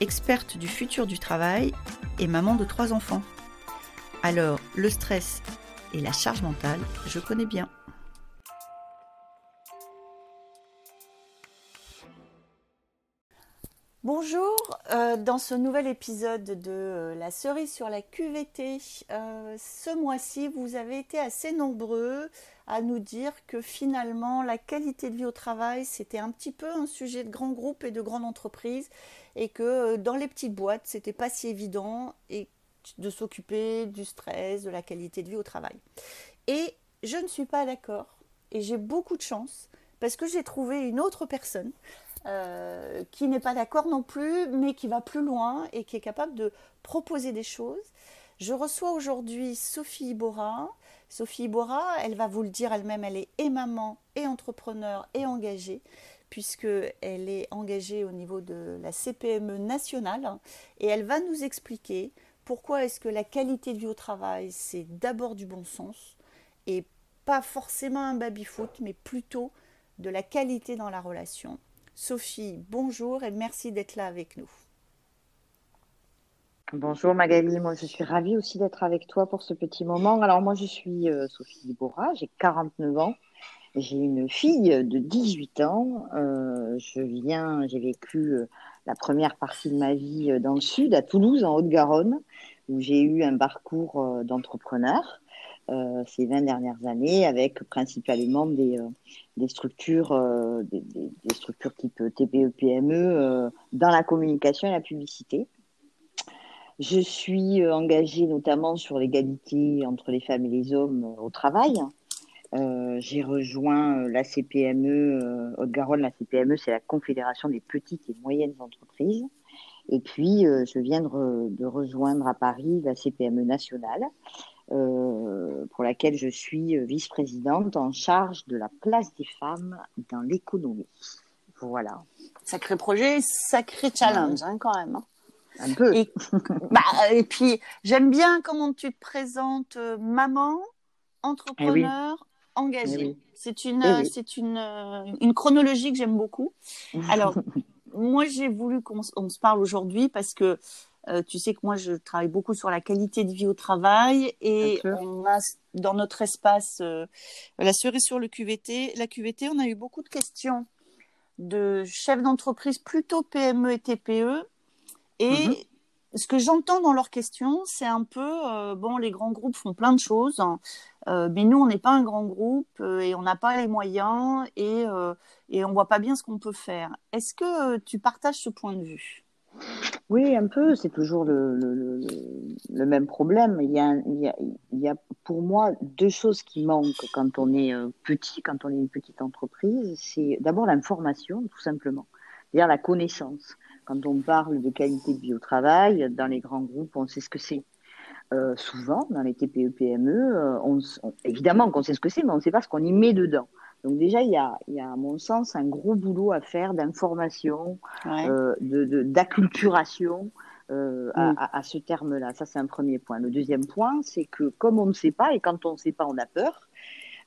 experte du futur du travail et maman de trois enfants. Alors, le stress et la charge mentale, je connais bien. Bonjour, euh, dans ce nouvel épisode de euh, La cerise sur la QVT, euh, ce mois-ci, vous avez été assez nombreux à nous dire que finalement, la qualité de vie au travail, c'était un petit peu un sujet de grands groupes et de grandes entreprises et que dans les petites boîtes, c'était pas si évident et de s'occuper du stress, de la qualité de vie au travail. Et je ne suis pas d'accord et j'ai beaucoup de chance parce que j'ai trouvé une autre personne euh, qui n'est pas d'accord non plus, mais qui va plus loin et qui est capable de proposer des choses. Je reçois aujourd'hui Sophie Ibora. Sophie Ibora, elle va vous le dire elle-même, elle est et maman, et entrepreneur, et engagée, puisqu'elle est engagée au niveau de la CPME nationale, et elle va nous expliquer pourquoi est-ce que la qualité de vie au travail, c'est d'abord du bon sens, et pas forcément un baby-foot, mais plutôt de la qualité dans la relation. Sophie, bonjour et merci d'être là avec nous. Bonjour Magali, moi je suis ravie aussi d'être avec toi pour ce petit moment. Alors moi je suis euh, Sophie Bora, j'ai 49 ans, j'ai une fille de 18 ans. Euh, je viens, j'ai vécu euh, la première partie de ma vie dans le sud, à Toulouse, en Haute-Garonne, où j'ai eu un parcours d'entrepreneur. Euh, ces 20 dernières années avec principalement des, euh, structures, euh, des, structures type TPE, PME dans la communication et la publicité. Je suis engagée notamment sur l'égalité entre les femmes et les hommes au travail. J'ai rejoint la CPME, Haute-Garonne, la CPME, c'est la Confédération des petites et moyennes entreprises. Et puis, je viens de, de, rejoindre à Paris la CPME nationale, euh, pour laquelle je suis vice-présidente en charge de la place des femmes dans l'économie. Voilà. Sacré projet, sacré challenge hein, quand même. Hein. Un peu. Et, bah, et puis, j'aime bien comment tu te présentes euh, maman, entrepreneur, eh engagée. Eh c'est une, eh c'est une, euh, une chronologie que j'aime beaucoup. Alors, moi, j'ai voulu qu'on se parle aujourd'hui parce que euh, tu sais que moi, je travaille beaucoup sur la qualité de vie au travail et on a dans notre espace euh, la cerise sur le QVT. La QVT, on a eu beaucoup de questions de chefs d'entreprise plutôt PME et TPE. Et mhm. ce que j'entends dans leurs questions, c'est un peu, euh, bon, les grands groupes font plein de choses, hein, mais nous, on n'est pas un grand groupe et on n'a pas les moyens et, et on voit pas bien ce qu'on peut faire. Est-ce que tu partages ce point de vue? Oui, un peu, c'est toujours le, le, le, même problème. Il y, a, il, y a, il y, a, pour moi deux choses qui manquent quand on est euh, petit, quand on est une petite entreprise. C'est d'abord l'information, tout simplement, c'est-à-dire la connaissance. Quand on parle de qualité de vie au travail, dans les grands groupes, on sait ce que c'est. Euh, souvent, dans les TPE-PME, euh, on, évidemment qu'on sait ce que c'est, mais on ne sait pas ce qu'on y met dedans. Donc déjà, il y a, il y a, à mon sens, un gros boulot à faire d'information, euh, d'acculturation euh, mm. à, à, ce terme-là. Ça, c'est un premier point. Le deuxième point, c'est que comme on ne sait pas, et quand on ne sait pas, on a peur,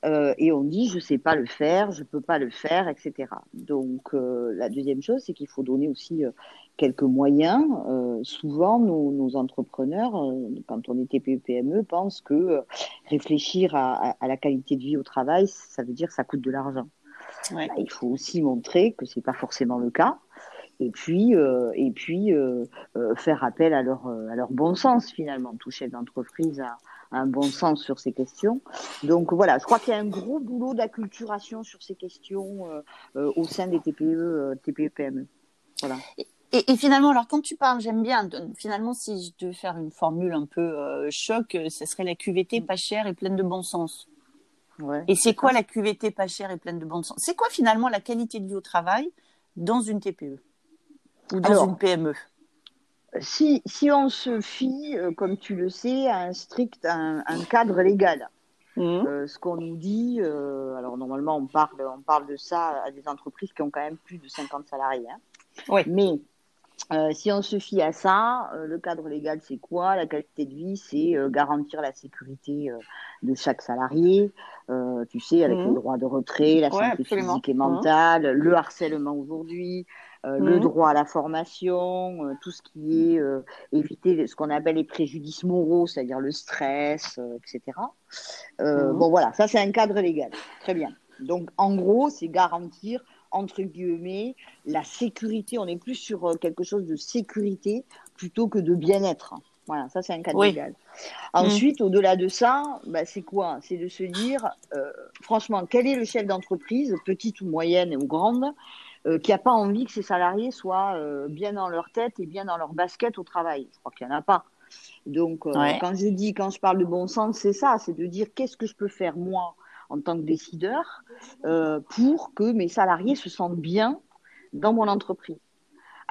euh, et on dit je sais pas le faire, je peux pas le faire, etc. Donc euh, la deuxième chose, c'est qu'il faut donner aussi euh, quelques moyens. Euh, souvent, nos, nos entrepreneurs, quand on est TPE-PME, pensent que réfléchir à, à, la qualité de vie au travail, ça veut dire que ça coûte de l'argent. Ouais. Bah, il faut aussi montrer que c'est pas forcément le cas et puis et puis faire appel à leur à leur bon sens finalement tout chef d'entreprise a, un bon sens sur ces questions. Donc voilà, je crois qu'il y a un gros boulot d'acculturation sur ces questions euh, euh, au sein des TPE, euh, TPE PME. Voilà. Et, finalement, alors quand tu parles, j'aime bien. Finalement, si je devais faire une formule un peu choc, ce serait la QVT pas chère et pleine de bon sens. Ouais, et c'est quoi la QVT pas chère et pleine de bon sens? C'est quoi finalement la qualité de vie au travail dans une TPE ou dans une PME si, si on se fie, euh, comme tu le sais, à un strict, un, cadre légal, mmh. euh, ce qu'on nous dit, euh, alors normalement on parle, on parle de ça à des entreprises qui ont quand même plus de 50 salariés. Hein. Oui. Mais si on se fie à ça, le cadre légal, c'est quoi? La qualité de vie, c'est garantir la sécurité de chaque salarié, tu sais, avec mmh. le droit de retrait, la santé physique et mentale, le harcèlement aujourd'hui, euh, le mhm. droit à la formation, euh, tout ce qui est euh, éviter ce qu'on appelle les préjudices moraux, c'est-à-dire le stress, etc. Mhm. Bon voilà, ça c'est un cadre légal. Très bien. Donc en gros, c'est garantir entre guillemets la sécurité. On est plus sur quelque chose de sécurité plutôt que de bien-être. Voilà, ça c'est un cadre légal. Ensuite, mhm. au-delà de ça, bah, c'est quoi? C'est de se dire, franchement, quel est le chef d'entreprise, petite ou moyenne ou grande, euh, qui n'a pas envie que ses salariés soient euh, bien dans leur tête et bien dans leur basket au travail? Je crois qu'il n'y en a pas. Donc, euh, quand je dis, quand je parle de bon sens, c'est ça, c'est de dire qu'est-ce que je peux faire moi en tant que décideur pour que mes salariés se sentent bien dans mon entreprise.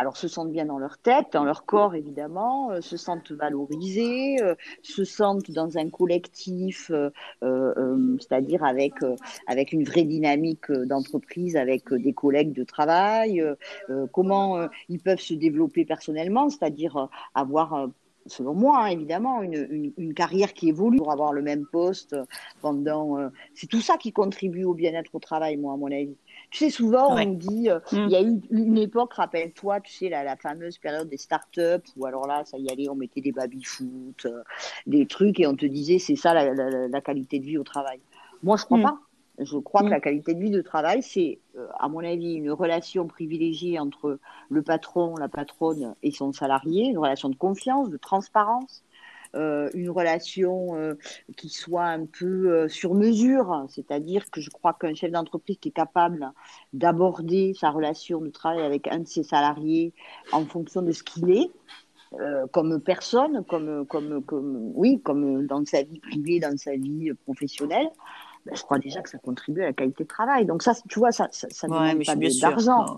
Alors se sentent bien dans leur tête, dans leur corps évidemment, euh, se sentent valorisés, euh, se sentent dans un collectif, euh, c'est-à-dire avec avec une vraie dynamique d'entreprise, avec des collègues de travail, comment ils peuvent se développer personnellement, c'est-à-dire avoir selon moi, hein, évidemment, une, une, carrière qui évolue pour avoir le même poste pendant. c'est tout ça qui contribue au bien-être au travail, moi, à mon avis. Tu sais, souvent, on dit, euh, mm. il y a eu une époque, rappelle-toi, tu sais, la, la, fameuse période des startups, où alors là, ça y allait, on mettait des baby-foot, euh, des trucs, et on te disait, c'est ça la, la, qualité de vie au travail. Moi, je crois mm. pas. Je crois que mm. la qualité de vie de travail, c'est, euh, à mon avis, une relation privilégiée entre le patron, la patronne et son salarié, une relation de confiance, de transparence, euh, une relation euh, qui soit un peu euh, sur mesure, c'est-à-dire que je crois qu'un chef d'entreprise qui est capable d'aborder sa relation de travail avec un de ses salariés en fonction de ce qu'il est, comme personne, comme, comme, comme, oui, comme dans sa vie privée, dans sa vie professionnelle, ben, je crois déjà que ça contribue à la qualité de travail. Donc ça, tu vois, ça, ça, ça ne demande pas d'argent.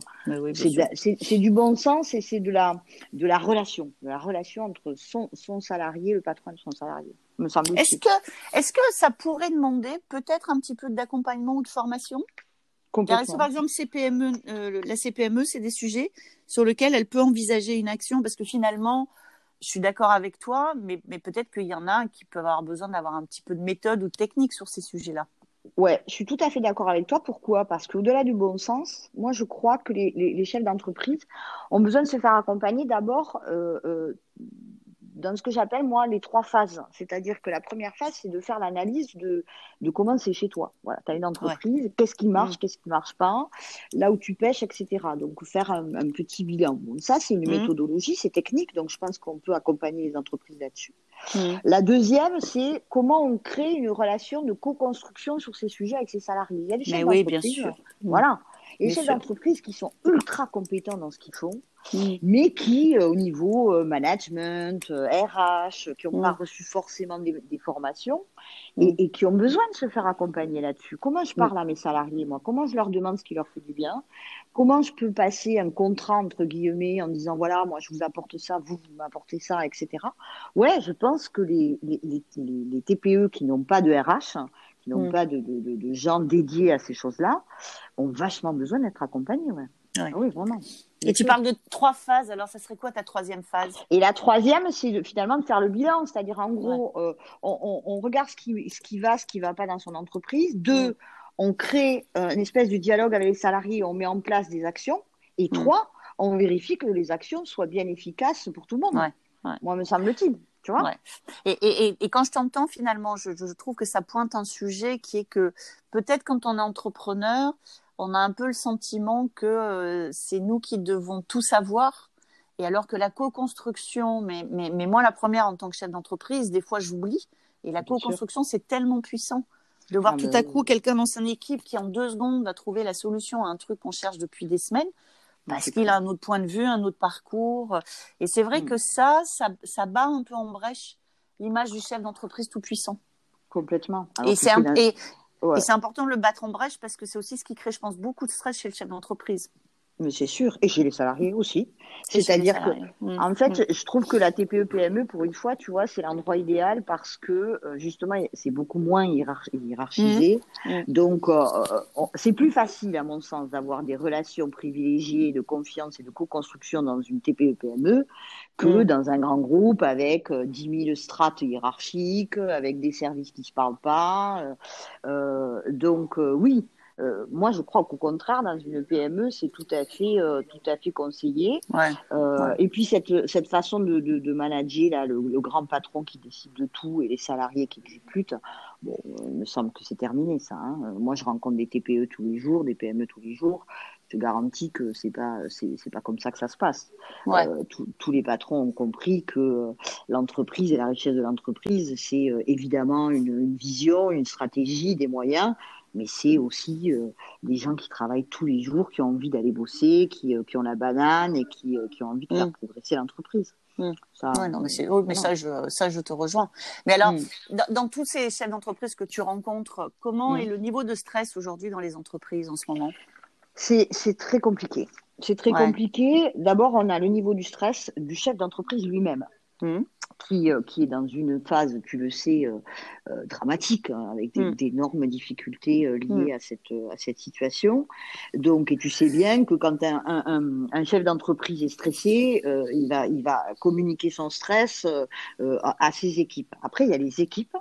c'est du bon sens et c'est de la, de la relation, de la relation entre son, son salarié, le patron de son salarié. Me semble. Est-ce que, est-ce que ça pourrait demander peut-être un petit peu d'accompagnement ou de formation? Car, par exemple, CPME, euh, la CPME, c'est des sujets sur lesquels elle peut envisager une action? Parce que finalement, je suis d'accord avec toi, mais, peut-être qu'il y en a qui peuvent avoir besoin d'avoir un petit peu de méthode ou de technique sur ces sujets-là. Ouais, je suis tout à fait d'accord avec toi. Pourquoi? Parce qu'au-delà du bon sens, moi je crois que les, les, chefs d'entreprise ont besoin de se faire accompagner d'abord euh, euh, dans ce que j'appelle moi les trois phases. C'est-à-dire que la première phase, c'est de faire l'analyse de, de comment c'est chez toi. Voilà, tu as une entreprise, qu'est-ce qui marche, mm. qu'est-ce qui marche pas, là où tu pêches, etc. Donc faire un, petit bilan. Bon, ça, c'est une mm. méthodologie, c'est technique, donc je pense qu'on peut accompagner les entreprises là-dessus. Mm. La deuxième, c'est comment on crée une relation de co-construction sur ces sujets avec ses salariés. Il y a des chefs oui, bien sûr. Voilà. Et chefs d'entreprise qui sont ultra compétents dans ce qu'ils font, mais qui, euh, au niveau euh, management, RH, euh, qui n'ont pas reçu forcément des, formations et, qui ont besoin de se faire accompagner là-dessus. Comment je parle à mes salariés, moi? Comment je leur demande ce qui leur fait du bien? Comment je peux passer un contrat, entre guillemets, en disant, voilà, moi, je vous apporte ça, vous, vous m'apportez ça, etc. Ouais, je pense que les, les, les, TPE qui n'ont pas de RH, qui n'ont pas de, de, de, gens dédiés à ces choses-là, ont vachement besoin d'être accompagnés. Ouais. Ah oui, vraiment. Et tu parles de trois phases, alors ça serait quoi ta troisième phase? Et la troisième, c'est finalement de faire le bilan, c'est-à-dire en gros, euh, on, regarde ce qui, ce qui va, ce qui ne va pas dans son entreprise. Deux, mm. On crée euh, une espèce de dialogue avec les salariés, on met en place des actions. Et mm. trois, on vérifie que les actions soient bien efficaces pour tout le monde. Moi, me semble-t-il. Tu vois et, et, et, quand je t'entends, finalement, je, je, trouve que ça pointe un sujet qui est que peut-être quand on est entrepreneur, on a un peu le sentiment que euh, c'est nous qui devons tout savoir. Et alors que la co-construction, mais, mais, mais, moi la première en tant que chef d'entreprise, des fois j'oublie. Et la co-construction, c'est tellement puissant de voir ah, tout à coup quelqu'un dans son équipe qui en deux secondes va trouver la solution à un truc qu'on cherche depuis des semaines parce qu'il a un autre point de vue, un autre parcours. Et c'est vrai mm. que ça, ça, ça, bat un peu en brèche l'image du chef d'entreprise tout puissant. Complètement. et c'est et, et c'est important de le battre en brèche parce que c'est aussi ce qui crée, je pense, beaucoup de stress chez le chef d'entreprise. Mais c'est sûr, et chez les salariés aussi. C'est-à-dire que, mmh. en fait, mmh. je trouve que la TPE-PME, pour une fois, tu vois, c'est l'endroit idéal parce que, euh, justement, c'est beaucoup moins hiérarchisé. Mmh. Donc, euh, c'est plus facile, à mon sens, d'avoir des relations privilégiées de confiance et de co-construction dans une TPE-PME que dans un grand groupe avec 10 euh, 000 strates hiérarchiques, avec des services qui ne se parlent pas. donc, oui. Euh, moi, je crois qu'au contraire, dans une PME, c'est tout à fait, euh, tout à fait conseillé. Euh, et puis cette, cette façon de, de, manager là, le, grand patron qui décide de tout et les salariés qui exécutent, bon, il me semble que c'est terminé ça. Hein. Moi, je rencontre des TPE tous les jours, des PME tous les jours. Je garantis que c'est pas, c'est, pas comme ça que ça se passe. tous les patrons ont compris que l'entreprise et la richesse de l'entreprise, c'est évidemment une, une vision, une stratégie, des moyens mais c'est aussi euh, des gens qui travaillent tous les jours, qui ont envie d'aller bosser, qui, euh, qui, ont la banane et qui, euh, qui ont envie de faire mm. progresser l'entreprise. Mm. Ça, non, mais, mais ça, je, ça, je te rejoins. Mais alors, mm. dans, tous ces chefs d'entreprise que tu rencontres, comment est le niveau de stress aujourd'hui dans les entreprises en ce moment? C'est très compliqué. C'est très compliqué. D'abord, on a le niveau du stress du chef d'entreprise lui-même. Mmh. Qui, euh, qui, est dans une phase, tu le sais, euh, euh, dramatique, hein, avec mmh. d'énormes difficultés liées mmh. à, cette, à cette situation. Donc, et tu sais bien que quand un, un, un chef d'entreprise est stressé, il, va, il va communiquer son stress à, à, ses équipes. Après, il y a les équipes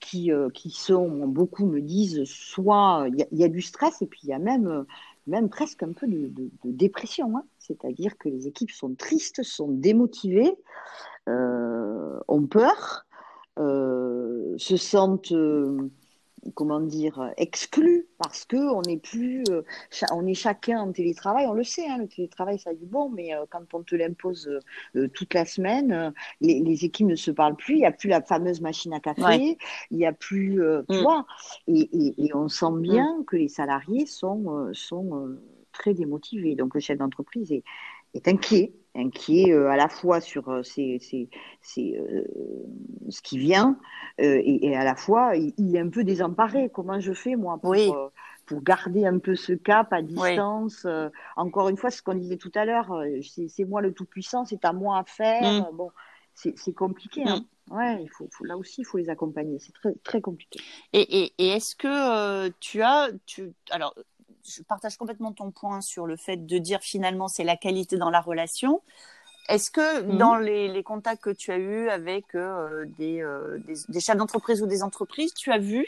qui, qui sont, beaucoup me disent, soit il y, y, a du stress et puis il y a même même presque un peu de, dépression. Hein. C'est-à-dire que les équipes sont tristes, sont démotivées, euh, ont peur, euh, se sentent euh, comment dire, exclus parce que on n'est plus, on est chacun en télétravail. On le sait, hein, le télétravail ça a du bon, mais quand on te l'impose toute la semaine, les, équipes ne se parlent plus. Il n'y a plus la fameuse machine à café. Il n'y a plus, tu mm. vois. Et, on sent bien mm. que les salariés sont sont très démotivés. Donc le chef d'entreprise est, est inquiet, inquiet euh, à la fois sur euh, euh, ce qui vient et, à la fois il, est un peu désemparé. Comment je fais moi pour, pour garder un peu ce cap à distance Encore une fois, ce qu'on disait tout à l'heure, c'est moi le tout puissant, c'est à moi à faire. Mm. Bon, c'est compliqué. Hein. Mm. Ouais, il faut, là aussi, il faut les accompagner. C'est très, très compliqué. Et, et, et est-ce que tu as, tu, alors, je partage complètement ton point sur le fait de dire finalement c'est la qualité dans la relation. Est-ce que mhm. dans les, contacts que tu as eus avec euh, euh, des, des, chefs d'entreprise ou des entreprises, tu as vu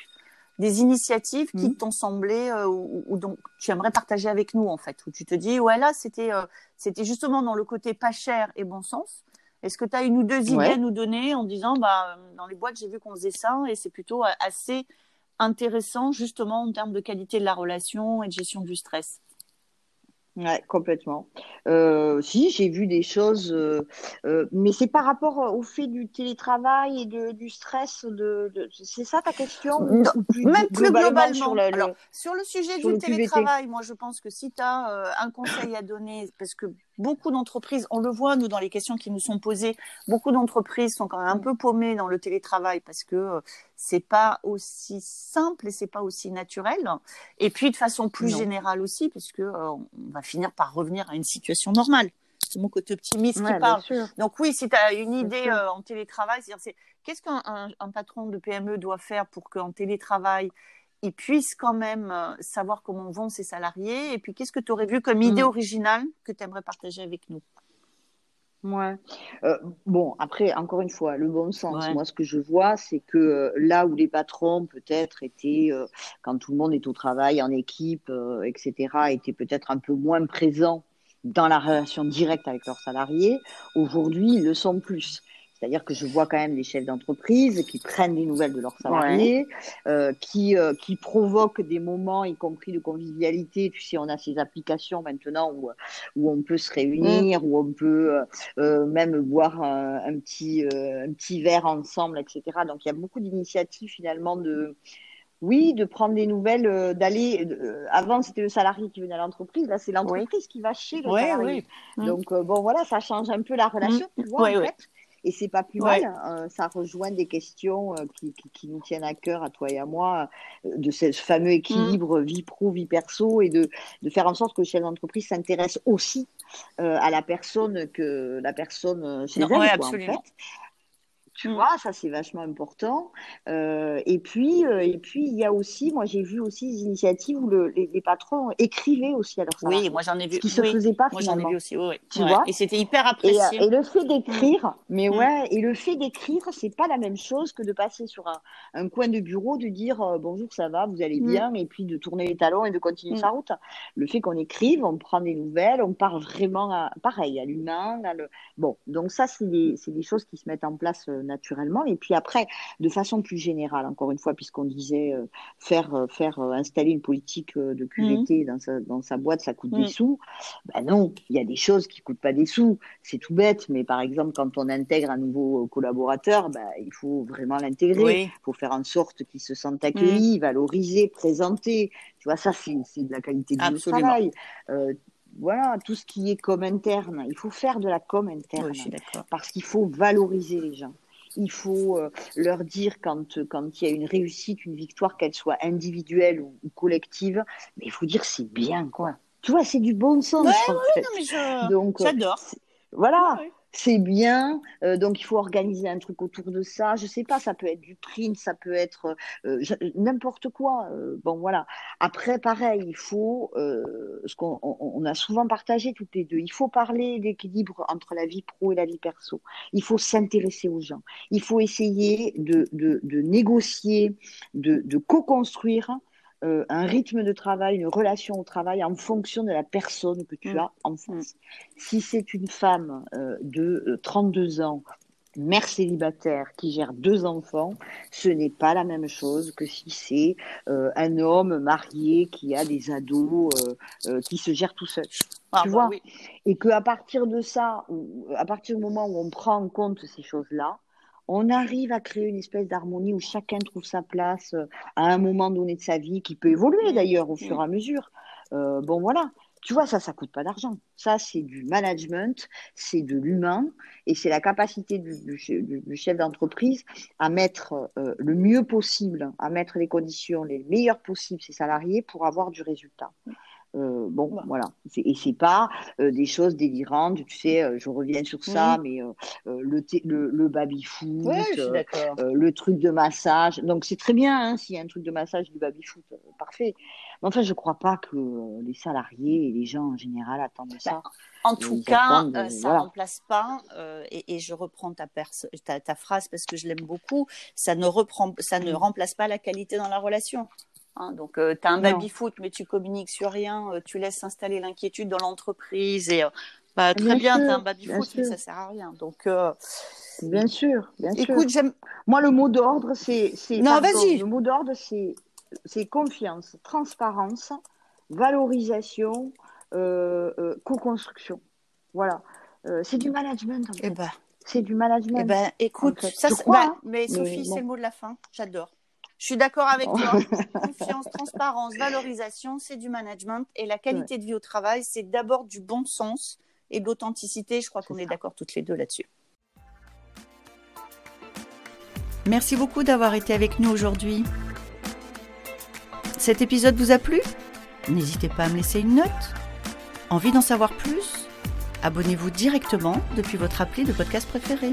des initiatives qui mhm. t'ont semblé euh, ou, donc tu aimerais partager avec nous en fait, où tu te dis ouais là c'était c'était justement dans le côté pas cher et bon sens. Est-ce que tu as une ou deux idées à nous donner en disant bah dans les boîtes j'ai vu qu'on faisait ça et c'est plutôt assez intéressant justement en termes de qualité de la relation et de gestion du stress. Ouais, complètement. Euh, si, j'ai vu des choses, euh, euh, mais c'est par rapport au fait du télétravail et de, du stress. De, c'est ça ta question Même plus globalement. sur, le, Alors, sur le sujet du télétravail, moi je pense que si tu as un conseil à donner, parce que beaucoup d'entreprises, on le voit nous dans les questions qui nous sont posées, beaucoup d'entreprises sont quand même un peu paumées dans le télétravail parce que euh, c'est pas aussi simple et c'est pas aussi naturel. Et puis de façon plus générale aussi, puisque euh, on va finir par revenir à une situation normale. C'est mon côté optimiste qui parle. Donc oui, si tu as une idée euh, en télétravail, c'est qu'est-ce qu'un patron de PME doit faire pour qu'en télétravail ils puissent quand même euh, savoir comment vont ses salariés. Et puis, qu'est-ce que tu aurais vu comme idée mm. originale que tu aimerais partager avec nous? Ouais. Euh, bon, après, encore une fois, le bon sens. Moi, ce que je vois, c'est que euh, là où les patrons, peut-être, étaient, quand tout le monde est au travail, en équipe, etc., étaient peut-être un peu moins présents dans la relation directe avec leurs salariés, aujourd'hui, ils le sont plus. C'est-à-dire que je vois quand même des chefs d'entreprise qui prennent des nouvelles de leurs salariés, euh, qui, euh, qui provoquent des moments, y compris de convivialité. Tu sais, on a ces applications maintenant où, où on peut se réunir, mm. où on peut euh, même boire un, un petit, un petit verre ensemble, etc. Donc il y a beaucoup d'initiatives finalement de, oui, de prendre des nouvelles, d'aller. avant, c'était le salarié qui venait à l'entreprise. Là, c'est l'entreprise qui va chez le salarié. Mm. Donc, bon, voilà, ça change un peu la relation, tu vois, en fait. Et c'est pas plus mal. Euh, ça rejoint des questions euh, qui, qui, nous tiennent à cœur, à toi et à moi, de ce fameux équilibre vie pro, vie perso, et de, de faire en sorte que le chef d'entreprise s'intéresse aussi à la personne que la personne chez elle, quoi, en fait. Tu mm. vois, ça c'est vachement important. Euh, et puis, euh, et puis il y a aussi, moi j'ai vu aussi des initiatives où le, les, patrons écrivaient aussi à leur Oui, moi j'en ai vu. Ce qui se faisait pas moi, j'en ai vu aussi. Oui, tu vois. Et c'était hyper apprécié. Et, le fait d'écrire, mm. mais mm. ouais, et le fait d'écrire, c'est pas la même chose que de passer sur un, un coin de bureau, de dire euh, bonjour, ça va, vous allez bien, et puis de tourner les talons et de continuer sa route. Le fait qu'on écrive, on prend des nouvelles, on part vraiment à, pareil à l'humain. Le... Bon, donc ça c'est des, des choses qui se mettent en place naturellement. Et puis après, de façon plus générale, encore une fois, puisqu'on disait euh, faire, euh, faire euh, installer une politique de QVT mmh. dans, sa, dans sa boîte, ça coûte des mmh. sous. Ben non, il y a des choses qui coûtent pas des sous. C'est tout bête, mais par exemple, quand on intègre un nouveau collaborateur, ben, il faut vraiment l'intégrer. Il faut faire en sorte qu'il se sente accueilli, mmh. valorisé, présenté. Tu vois, ça, c'est de la qualité du travail voilà, tout ce qui est com interne, il faut faire de la com interne. parce qu'il faut valoriser les gens. Il faut euh, leur dire quand, quand il y a une réussite, une victoire, qu'elle soit individuelle ou, collective, mais il faut dire c'est bien, quoi. Tu vois, c'est du bon sens. Donc, j'adore. Voilà c'est bien. Euh, donc, il faut organiser un truc autour de ça. Je sais pas, ça peut être du print, ça peut être euh, n'importe quoi. Euh, bon, voilà. Après, pareil, il faut, ce qu'on on, a souvent partagé toutes les deux, il faut parler d'équilibre entre la vie pro et la vie perso. Il faut s'intéresser aux gens. Il faut essayer de, de, de négocier, de, de co-construire euh, un rythme de travail, une relation au travail en fonction de la personne que tu mm. as en mm. face. Si c'est une femme euh, de 32 euh, ans, mère célibataire qui gère deux enfants, ce n'est pas la même chose que si c'est un homme marié qui a des ados, qui se gère tout seul. Ah, tu bah vois? Et qu'à partir de ça, à partir du moment où on prend en compte ces choses-là, on arrive à créer une espèce d'harmonie où chacun trouve sa place euh, à un moment donné de sa vie, qui peut évoluer d'ailleurs au fur et à mesure. Euh, bon, voilà. Tu vois, ça, ça coûte pas d'argent. Ça, c'est du management, c'est de l'humain, et c'est la capacité du, chef d'entreprise à mettre euh, le mieux possible, à mettre les conditions les meilleures possibles ses salariés pour avoir du résultat. Euh, bon, voilà. Et c'est pas euh, des choses délirantes. Tu sais, euh, je reviens sur ça, mais le, le, le baby foot, le truc de massage. Donc c'est très bien hein, s'il y a un truc de massage du baby foot, parfait. Mais enfin, je crois pas que les salariés et les gens en général attendent bah, ça. En tout cas, ça ne remplace pas, et, je reprends ta, ta, ta, phrase parce que je l'aime beaucoup, ça ne, reprend, ça ne remplace pas la qualité dans la relation. Hein, donc, euh, tu as un baby-foot, mais tu communiques sur rien, euh, tu laisses s'installer l'inquiétude dans l'entreprise. Et euh, bah, très bien, tu as un baby-foot, mais ça sert à rien. Donc, bien sûr, bien Écoute. Moi, le mot d'ordre, c'est. Non, vas-y. Le mot d'ordre, c'est confiance, transparence, valorisation, co-construction. Voilà. c'est du management. En eh ben. C'est du management. Eh ben, écoute, ça, bah, hein. mais Sophie, c'est le mot de la fin. J'adore. Je suis d'accord avec toi. Confiance, transparence, valorisation, c'est du management. Et la qualité de vie au travail, c'est d'abord du bon sens et de l'authenticité. Je crois qu'on est, d'accord toutes les deux là-dessus. Merci beaucoup d'avoir été avec nous aujourd'hui. Cet épisode vous a plu? N'hésitez pas à me laisser une note. Envie d'en savoir plus? Abonnez-vous directement depuis votre appli de podcast préféré.